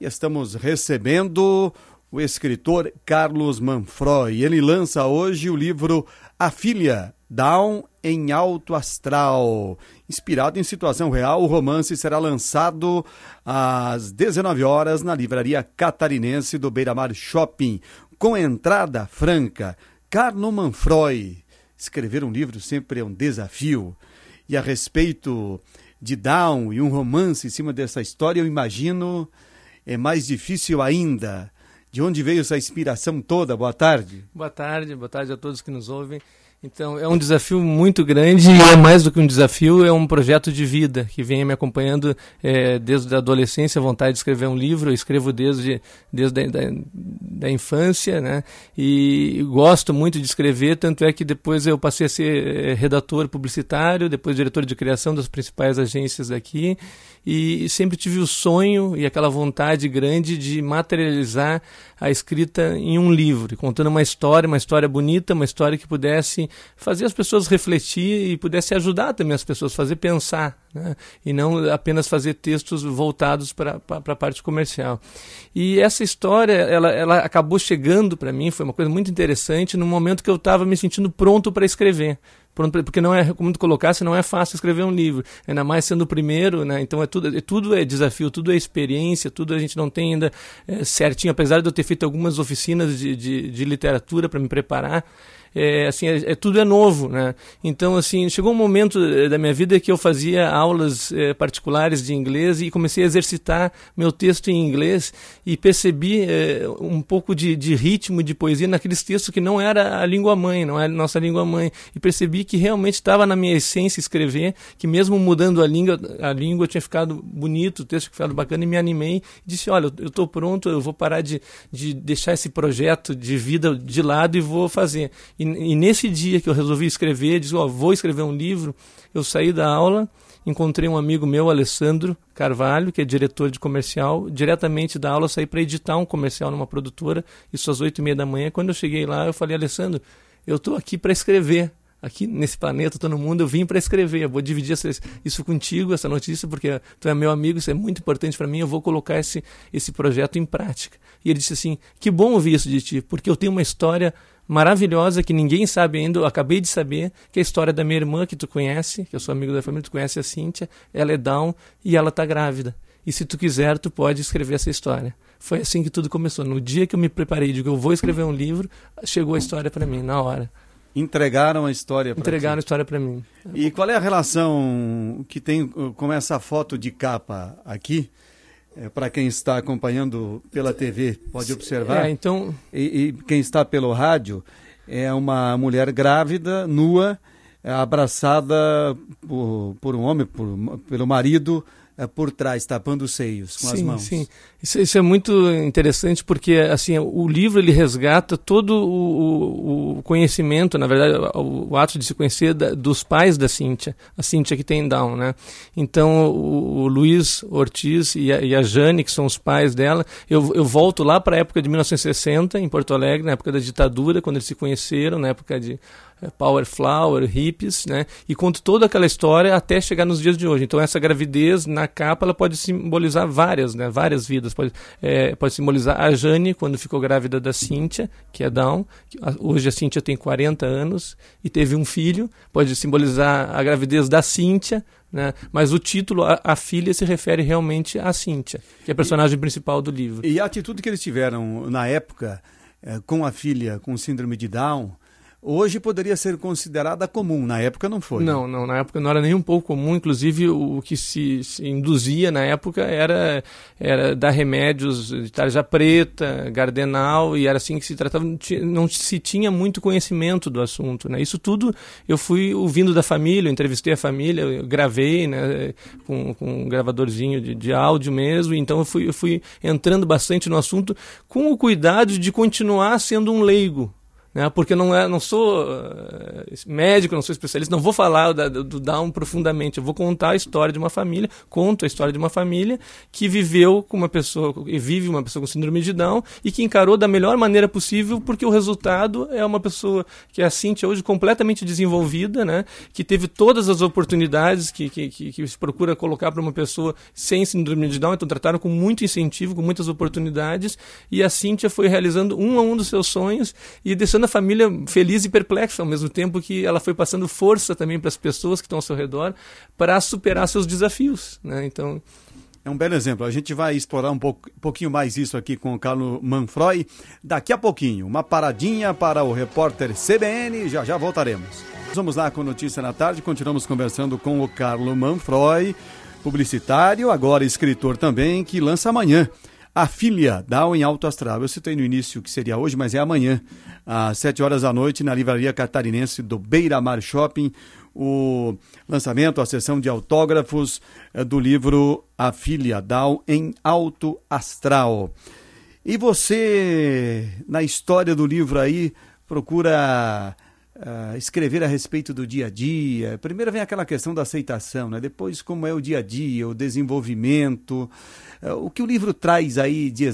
e estamos recebendo o escritor Carlos Manfroy. Ele lança hoje o livro A Filha, Down em Alto Astral. Inspirado em situação real, o romance será lançado às 19 horas na livraria catarinense do Beira Mar Shopping, com entrada franca. Carlos Manfroy. Escrever um livro sempre é um desafio. E a respeito de Down e um romance em cima dessa história, eu imagino é mais difícil ainda. De onde veio essa inspiração toda? Boa tarde. Boa tarde, boa tarde a todos que nos ouvem. Então, é um desafio muito grande e é mais do que um desafio, é um projeto de vida que vem me acompanhando é, desde a adolescência, a vontade de escrever um livro. Eu escrevo desde, desde a da, da infância, né? E gosto muito de escrever, tanto é que depois eu passei a ser é, redator publicitário, depois diretor de criação das principais agências daqui e sempre tive o sonho e aquela vontade grande de materializar a escrita em um livro, contando uma história, uma história bonita, uma história que pudesse fazer as pessoas refletir e pudesse ajudar também as pessoas fazer pensar, né? e não apenas fazer textos voltados para a parte comercial. E essa história, ela, ela acabou chegando para mim, foi uma coisa muito interessante, no momento que eu estava me sentindo pronto para escrever porque não é, como tu colocasse, não é fácil escrever um livro, ainda mais sendo o primeiro, né? Então é tudo, é, tudo é desafio, tudo é experiência, tudo a gente não tem ainda é, certinho, apesar de eu ter feito algumas oficinas de, de, de literatura para me preparar, é, assim, é, é, tudo é novo, né? Então, assim, chegou um momento eh, da minha vida que eu fazia aulas é, particulares de inglês e comecei a exercitar meu texto em inglês e percebi é, um pouco de, de, ritmo, de poesia naqueles textos que não era a língua mãe, não era a nossa língua mãe. E percebi que realmente estava na minha essência escrever, que mesmo mudando a língua, a língua tinha ficado bonito, o texto tinha ficado bacana e me animei. Disse, olha, eu estou pronto, eu vou parar de, de deixar esse projeto de vida de lado e vou fazer. E e, nesse dia que eu resolvi escrever, disse, oh, vou escrever um livro, eu saí da aula, encontrei um amigo meu, Alessandro Carvalho, que é diretor de comercial, diretamente da aula saí para editar um comercial numa produtora, isso às oito e meia da manhã. Quando eu cheguei lá, eu falei, Alessandro, eu estou aqui para escrever. Aqui nesse planeta, todo mundo, eu vim para escrever. Eu vou dividir essa, isso contigo, essa notícia, porque tu é meu amigo, isso é muito importante para mim. Eu vou colocar esse, esse projeto em prática. E ele disse assim: Que bom ouvir isso de ti, porque eu tenho uma história maravilhosa que ninguém sabe ainda. Eu acabei de saber que é a história da minha irmã, que tu conhece, que eu sou amigo da família, tu conhece a Cíntia. Ela é down e ela está grávida. E se tu quiser, tu pode escrever essa história. Foi assim que tudo começou. No dia que eu me preparei, digo, eu vou escrever um livro, chegou a história para mim, na hora. Entregaram a história para Entregaram a história para mim. E qual é a relação que tem com essa foto de capa aqui? É, para quem está acompanhando pela TV, pode observar. É, então... E, e, quem está pelo rádio é uma mulher grávida, nua, abraçada por, por um homem, por, pelo marido, por trás, tapando os seios com sim, as mãos. Sim, isso, isso, é muito interessante porque assim o livro ele resgata todo o, o conhecimento, na verdade, o, o, ato de se conhecer da, dos pais da Cíntia, a Cíntia que tem Down, né? Então o, o Luiz Ortiz e a, e a, Jane, que são os pais dela, eu, eu volto lá para a época de 1960 em Porto Alegre, na época da ditadura, quando eles se conheceram, na época de é, Power Flower, hippies, né? E conto toda aquela história até chegar nos dias de hoje. Então essa gravidez na capa ela pode simbolizar várias, né? Várias vidas. Pode, é, pode simbolizar a Jane quando ficou grávida da Cíntia, que é Down. Hoje a Cíntia tem 40 anos e teve um filho. Pode simbolizar a gravidez da Cíntia, né? Mas o título, a, a, filha, se refere realmente à Cíntia, que é a personagem e, principal do livro. E a atitude que eles tiveram na época é, com a filha com síndrome de Down hoje poderia ser considerada comum, na época não foi. Não, não, na época não era nem um pouco comum, inclusive o que se, se induzia na época era, era dar remédios de tarja preta, gardenal, e era assim que se tratava, não se tinha muito conhecimento do assunto, né? Isso tudo eu fui ouvindo da família, eu entrevistei a família, eu gravei, né, com, com um gravadorzinho de, de áudio mesmo, então eu fui, eu fui entrando bastante no assunto com o cuidado de continuar sendo um leigo, né? Porque não é, não sou uh, médico, não sou especialista, não vou falar do, do Down profundamente. Eu vou contar a história de uma família, conto a história de uma família que viveu com uma pessoa e vive uma pessoa com síndrome de Down e que encarou da melhor maneira possível, porque o resultado é uma pessoa que é a Cintia hoje completamente desenvolvida, né? Que teve todas as oportunidades que, que, que, que se procura colocar para uma pessoa sem síndrome de Down, então trataram com muito incentivo, com muitas oportunidades, e a Cíntia foi realizando um a um dos seus sonhos e deixando a família feliz e perplexa, ao mesmo tempo que ela foi passando força também para as pessoas que estão ao seu redor para superar seus desafios. Né? Então. É um belo exemplo. A gente vai explorar um, pouco, pouquinho mais isso aqui com o Carlos Manfroy daqui a pouquinho. Uma paradinha para o repórter CBN, já já voltaremos. Vamos lá com Notícia na Tarde, continuamos conversando com o Carlos Manfroy, publicitário, agora escritor também, que lança amanhã a filha Down em Alto Astral. Eu citei no início que seria hoje, mas é amanhã, às 7 horas da noite, na livraria catarinense do Beira Mar Shopping, o lançamento, a sessão de autógrafos eh, do livro A Filha Down em Alto Astral. E você, na história do livro aí, procura uh, escrever a respeito do dia a dia. Primeiro vem aquela questão da aceitação, né? depois como é o dia a dia, o desenvolvimento. Uh, o que o livro traz aí de